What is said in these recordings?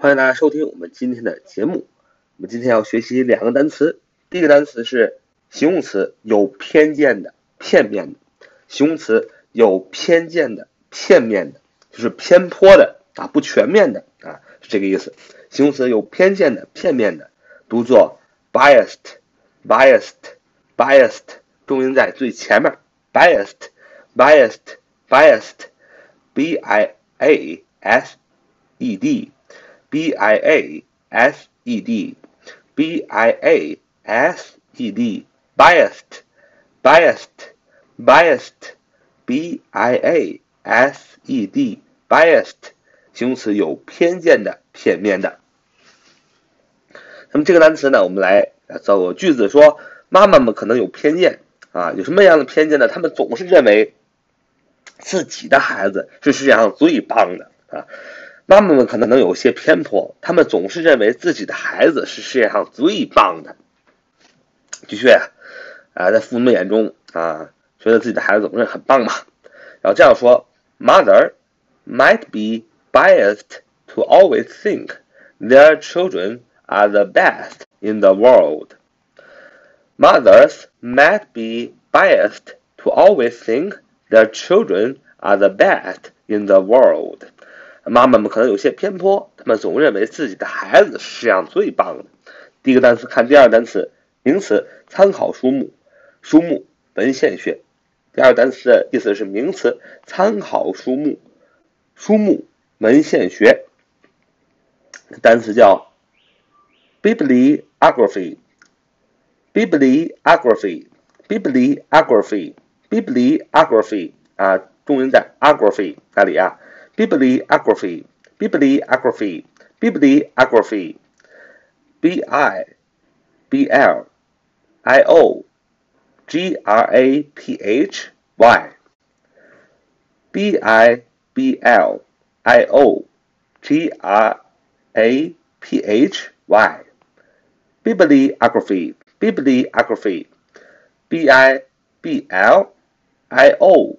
欢迎大家收听我们今天的节目。我们今天要学习两个单词，第一个单词是形容词，有偏见的、片面的。形容词有偏见的、片面的，就是偏颇的啊，不全面的啊，是这个意思。形容词有偏见的、片面的，读作 biased，biased，biased，重音在最前面，biased，biased，biased，b i a s e d b i a s e d，b i a s e d，biased，biased，biased，b i a s e d，biased，形容词有偏见的、片面的。那么这个单词呢，我们来造个句子，说妈妈们可能有偏见啊，有什么样的偏见呢？他们总是认为自己的孩子是世界上最棒的啊。妈妈们可能能有些偏颇，他们总是认为自己的孩子是世界上最棒的。的确啊，在父母眼中啊，觉得自己的孩子总是很棒嘛。然后这样说，Mother might be biased to always think their children are the best in the world. Mothers might be biased to always think their children are the best in the world. 妈妈们可能有些偏颇，他们总认为自己的孩子是世界上最棒的。第一个单词看第二个单词，名词参考书目，书目文献学。第二个单词的意思是名词参考书目，书目文献学。单词叫 bibliography，bibliography，bibliography，bibliography 啊，重音在 agraphy 哪里啊？bibliography, bibliography, bibliography, b i b l. I o. G r a p h. Y, b i b l. I o. G r a p h. Y, bibliography, bibliography, b i b l. I o.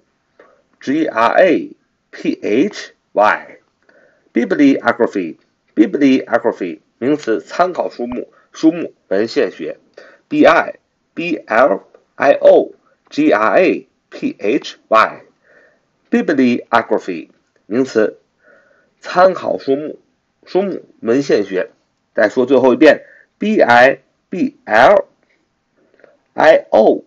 G r a p h y，bibliography，bibliography 名词，参考书目，书目，文献学。b i b l i o g r a p h y，bibliography 名词，参考书目，书目，文献学。再说最后一遍，b i b l i o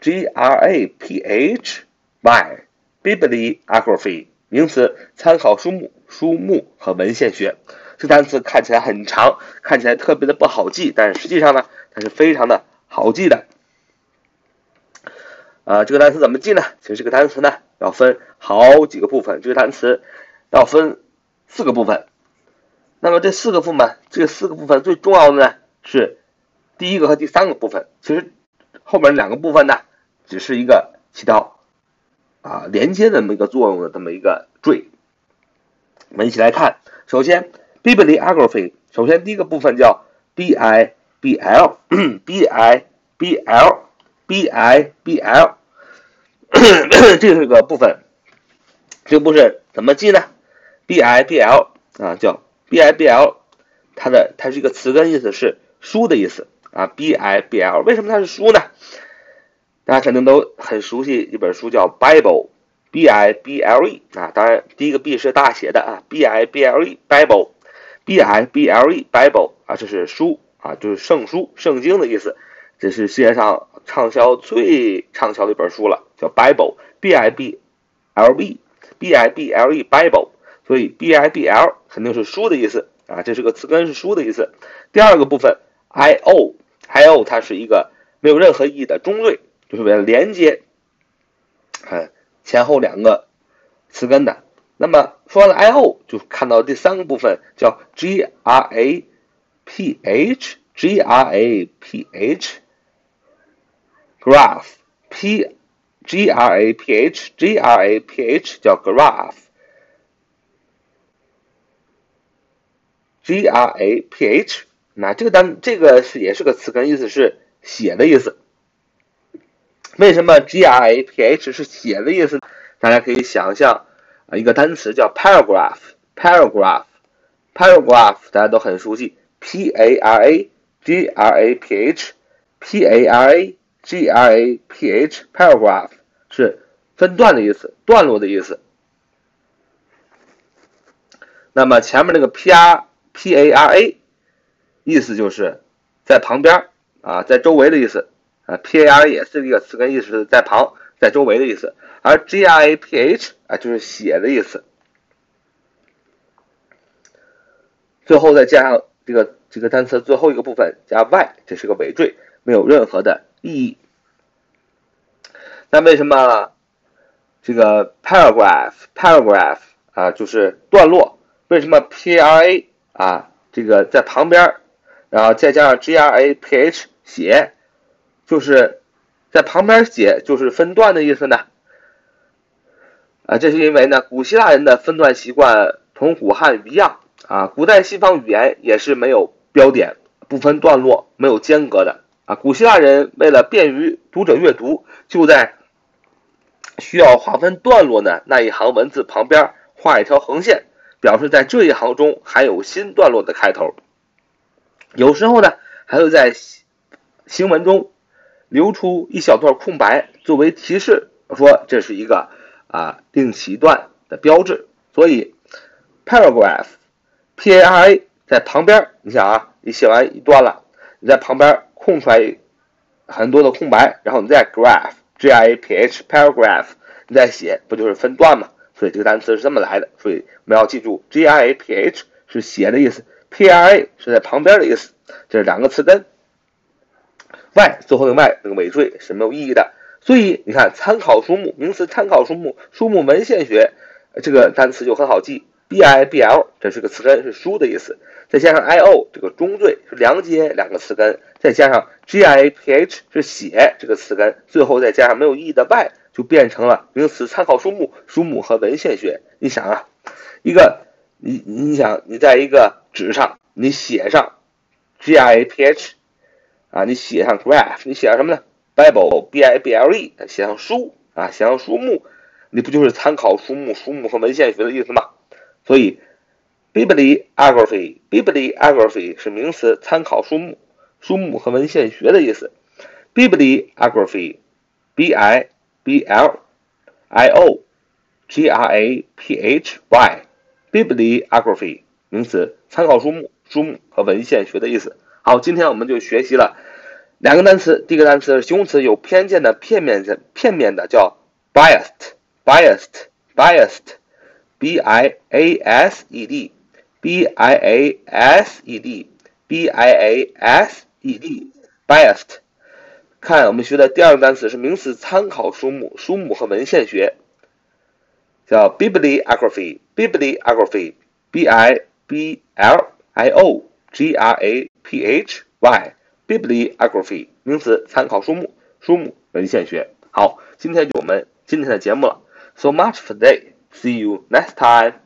g r a p h y，bibliography。 名词：参考书目、书目和文献学。这单词看起来很长，看起来特别的不好记，但是实际上呢，它是非常的好记的。啊，这个单词怎么记呢？其实这个单词呢，要分好几个部分。这个单词要分四个部分。那么这四个部分，这四个部分最重要的呢是第一个和第三个部分。其实后面两个部分呢，只是一个起到。啊，连接的这么一个作用的这么一个缀，我们一起来看。首先，bibliography，首先第一个部分叫 b i b l b i b l b i b l，这是个部分。这个部分怎么记呢？b i b l 啊，叫 b i b l，它的它是一个词根意思是书的意思啊。b i b l 为什么它是书呢？大家肯定都很熟悉一本书叫《Bible》，B I B L E 啊，当然第一个 B 是大写的啊，B I B L E，Bible，B I B L E，Bible 啊，这是书啊，就是圣书、圣经的意思。这是世界上畅销最畅销的一本书了，叫《Bible》，B I B L E，B I B L E，Bible。所以 B I B L 肯定是书的意思啊，这是个词根是书的意思。第二个部分 I O，I O 它是一个没有任何意义的中缀。就是为了连接，看前后两个词根的。那么说完了 I O，就看到第三个部分叫 G R A P H G R A P H graph P G R A P H G R A P H 叫 graph G R A P H 那这个单这个是也是个词根，意思是写的意思。为什么 G R A P H 是写的意思？大家可以想象啊，一个单词叫 paragraph，paragraph，paragraph 大家都很熟悉，p a r a g r a p h，p a r a g r a p h，paragraph 是分段的意思，段落的意思。那么前面那个 p r p a r a，意思就是在旁边啊，在周围的意思啊，p a r 也是一个词根，意思在旁，在周围的意思。而 g r a p h 啊，就是写的意思。最后再加上这个这个单词最后一个部分加 y，这是个尾缀，没有任何的意义。那为什么这个 paragraph paragraph 啊就是段落？为什么 p r a 啊这个在旁边，然后再加上 g r a p h 写，就是在旁边写就是分段的意思呢？啊，这是因为呢，古希腊人的分段习惯同古汉语一样。啊，古代西方语言也是没有标点、不分段落、没有间隔的啊。古希腊人为了便于读者阅读，就在需要划分段落的那一行文字旁边画一条横线，表示在这一行中还有新段落的开头。有时候呢，还会在行文中留出一小段空白作为提示，说这是一个啊定期段的标志。所以，paragraph。P A R A 在旁边，你想啊，你写完一段了，你在旁边空出来很多的空白，然后你再 graph G I A P H paragraph，你再写，不就是分段吗？所以这个单词是这么来的。所以我们要记住，G I A P H 是写的意思，P R A 是在旁边的意思，这是两个词根。Y 最后的 Y 那个尾缀是没有意义的。所以你看，参考书目名词，参考书目，书目文献学这个单词就很好记。b i b l 这是个词根，是书的意思。再加上 i o 这个中缀是连接两个词根，再加上 g i a p h 是写这个词根，最后再加上没有意义的 y，就变成了名词参考书目、书目和文献学。你想啊，一个你你想你在一个纸上你写上 g i a p h 啊，你写上 graph，你写上什么呢？bible b i b l e，写上书啊，写上书目，你不就是参考书目、书目和文献学的意思吗？所以，bibliography，bibliography 是名词，参考书目、书目和文献学的意思。bibliography，b i b l i o g r a p h y，bibliography 名词，参考书目、书目和文献学的意思。好，今天我们就学习了两个单词。第一个单词是形容词，有偏见的、片面的、片面的，叫 biased，biased，biased。b i a s e d b i a s e d b i a s e d biased。看我们学的第二个单词是名词，参考书目、书目和文献学，叫 bibliography。bibliography b i b l i o g r a p h y bibliography 名词，参考书目、书目、文献学。好，今天就我们今天的节目了。So much for today. See you next time.